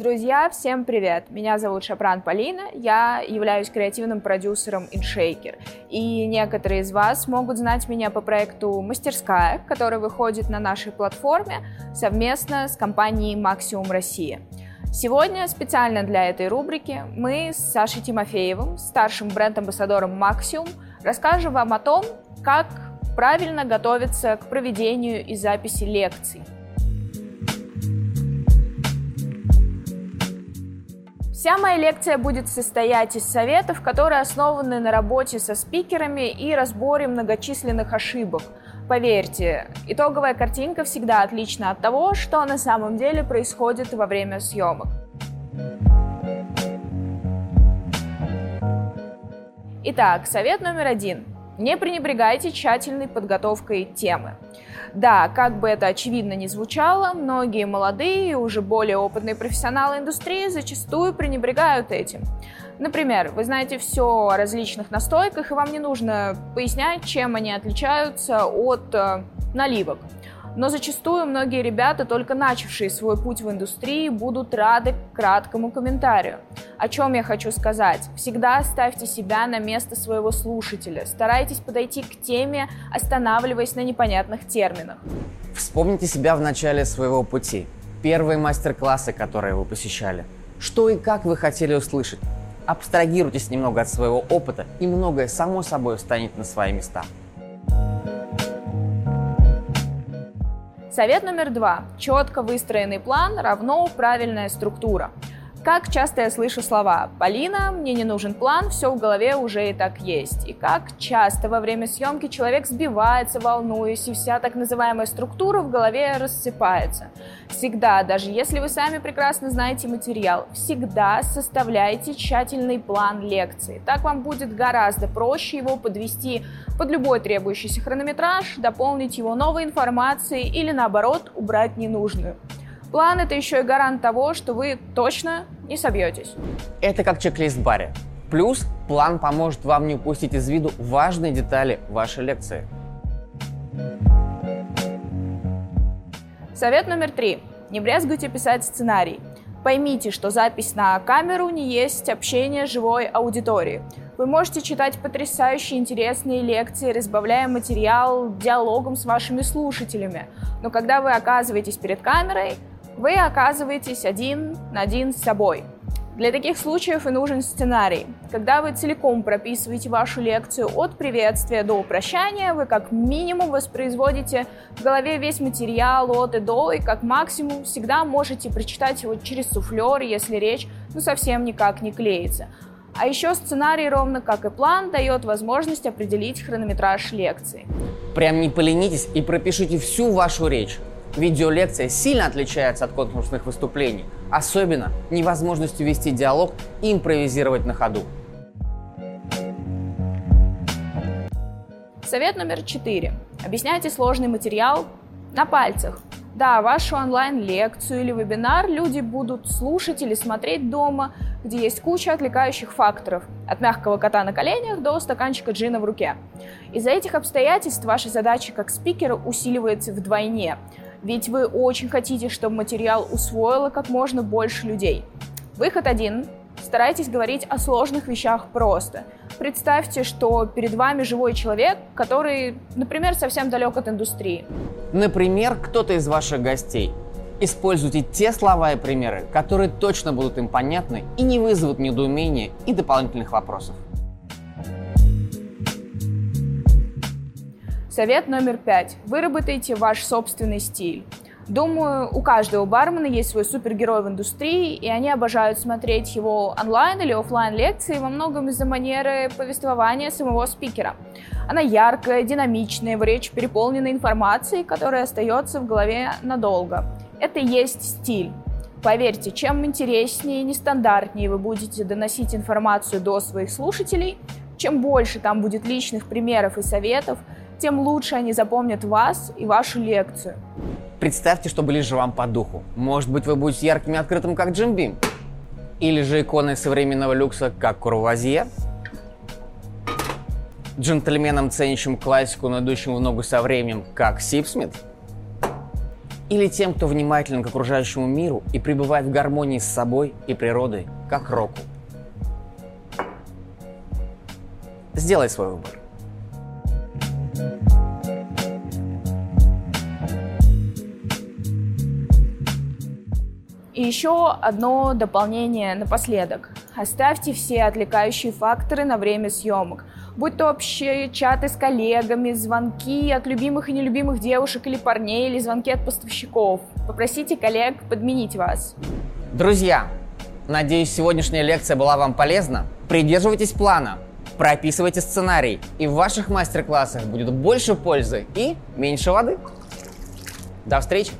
Друзья, всем привет! Меня зовут Шапран Полина, я являюсь креативным продюсером InShaker. И некоторые из вас могут знать меня по проекту «Мастерская», который выходит на нашей платформе совместно с компанией «Максимум Россия». Сегодня специально для этой рубрики мы с Сашей Тимофеевым, старшим бренд-амбассадором «Максимум», расскажем вам о том, как правильно готовиться к проведению и записи лекций – Вся моя лекция будет состоять из советов, которые основаны на работе со спикерами и разборе многочисленных ошибок. Поверьте, итоговая картинка всегда отлична от того, что на самом деле происходит во время съемок. Итак, совет номер один. Не пренебрегайте тщательной подготовкой темы. Да, как бы это очевидно не звучало, многие молодые и уже более опытные профессионалы индустрии зачастую пренебрегают этим. Например, вы знаете все о различных настойках, и вам не нужно пояснять, чем они отличаются от э, наливок. Но зачастую многие ребята, только начавшие свой путь в индустрии, будут рады краткому комментарию. О чем я хочу сказать? Всегда ставьте себя на место своего слушателя. Старайтесь подойти к теме, останавливаясь на непонятных терминах. Вспомните себя в начале своего пути. Первые мастер-классы, которые вы посещали. Что и как вы хотели услышать. Абстрагируйтесь немного от своего опыта, и многое само собой встанет на свои места. Совет номер два. Четко выстроенный план равно правильная структура. Как часто я слышу слова «Полина, мне не нужен план, все в голове уже и так есть». И как часто во время съемки человек сбивается, волнуясь, и вся так называемая структура в голове рассыпается. Всегда, даже если вы сами прекрасно знаете материал, всегда составляйте тщательный план лекции. Так вам будет гораздо проще его подвести под любой требующийся хронометраж, дополнить его новой информацией или наоборот убрать ненужную. План – это еще и гарант того, что вы точно не собьетесь. Это как чек-лист в баре. Плюс план поможет вам не упустить из виду важные детали вашей лекции. Совет номер три. Не брезгуйте писать сценарий. Поймите, что запись на камеру не есть общение живой аудитории. Вы можете читать потрясающие интересные лекции, разбавляя материал диалогом с вашими слушателями. Но когда вы оказываетесь перед камерой, вы оказываетесь один на один с собой. Для таких случаев и нужен сценарий. Когда вы целиком прописываете вашу лекцию от приветствия до прощания, вы как минимум воспроизводите в голове весь материал от и до, и как максимум всегда можете прочитать его через суфлер, если речь ну, совсем никак не клеится. А еще сценарий, ровно как и план, дает возможность определить хронометраж лекции. Прям не поленитесь и пропишите всю вашу речь. Видеолекция сильно отличается от конкурсных выступлений, особенно невозможностью вести диалог и импровизировать на ходу. Совет номер четыре. Объясняйте сложный материал на пальцах. Да, вашу онлайн-лекцию или вебинар люди будут слушать или смотреть дома, где есть куча отвлекающих факторов, от мягкого кота на коленях до стаканчика джина в руке. Из-за этих обстоятельств ваша задача как спикера усиливается вдвойне – ведь вы очень хотите, чтобы материал усвоило как можно больше людей. Выход один. Старайтесь говорить о сложных вещах просто. Представьте, что перед вами живой человек, который, например, совсем далек от индустрии. Например, кто-то из ваших гостей. Используйте те слова и примеры, которые точно будут им понятны и не вызовут недоумения и дополнительных вопросов. Совет номер пять. Выработайте ваш собственный стиль. Думаю, у каждого бармена есть свой супергерой в индустрии, и они обожают смотреть его онлайн или офлайн лекции во многом из-за манеры повествования самого спикера. Она яркая, динамичная, его речь переполнена информацией, которая остается в голове надолго. Это и есть стиль. Поверьте, чем интереснее и нестандартнее вы будете доносить информацию до своих слушателей, чем больше там будет личных примеров и советов, тем лучше они запомнят вас и вашу лекцию. Представьте, что ближе вам по духу. Может быть, вы будете ярким и открытым, как Джим Бим? Или же иконой современного люкса, как Курвазье? Джентльменом, ценящим классику, но идущим в ногу со временем, как Сипсмит? Или тем, кто внимателен к окружающему миру и пребывает в гармонии с собой и природой, как Року. Сделай свой выбор. И еще одно дополнение напоследок. Оставьте все отвлекающие факторы на время съемок. Будь то общие чаты с коллегами, звонки от любимых и нелюбимых девушек или парней, или звонки от поставщиков. Попросите коллег подменить вас. Друзья, надеюсь, сегодняшняя лекция была вам полезна. Придерживайтесь плана, прописывайте сценарий, и в ваших мастер-классах будет больше пользы и меньше воды. До встречи!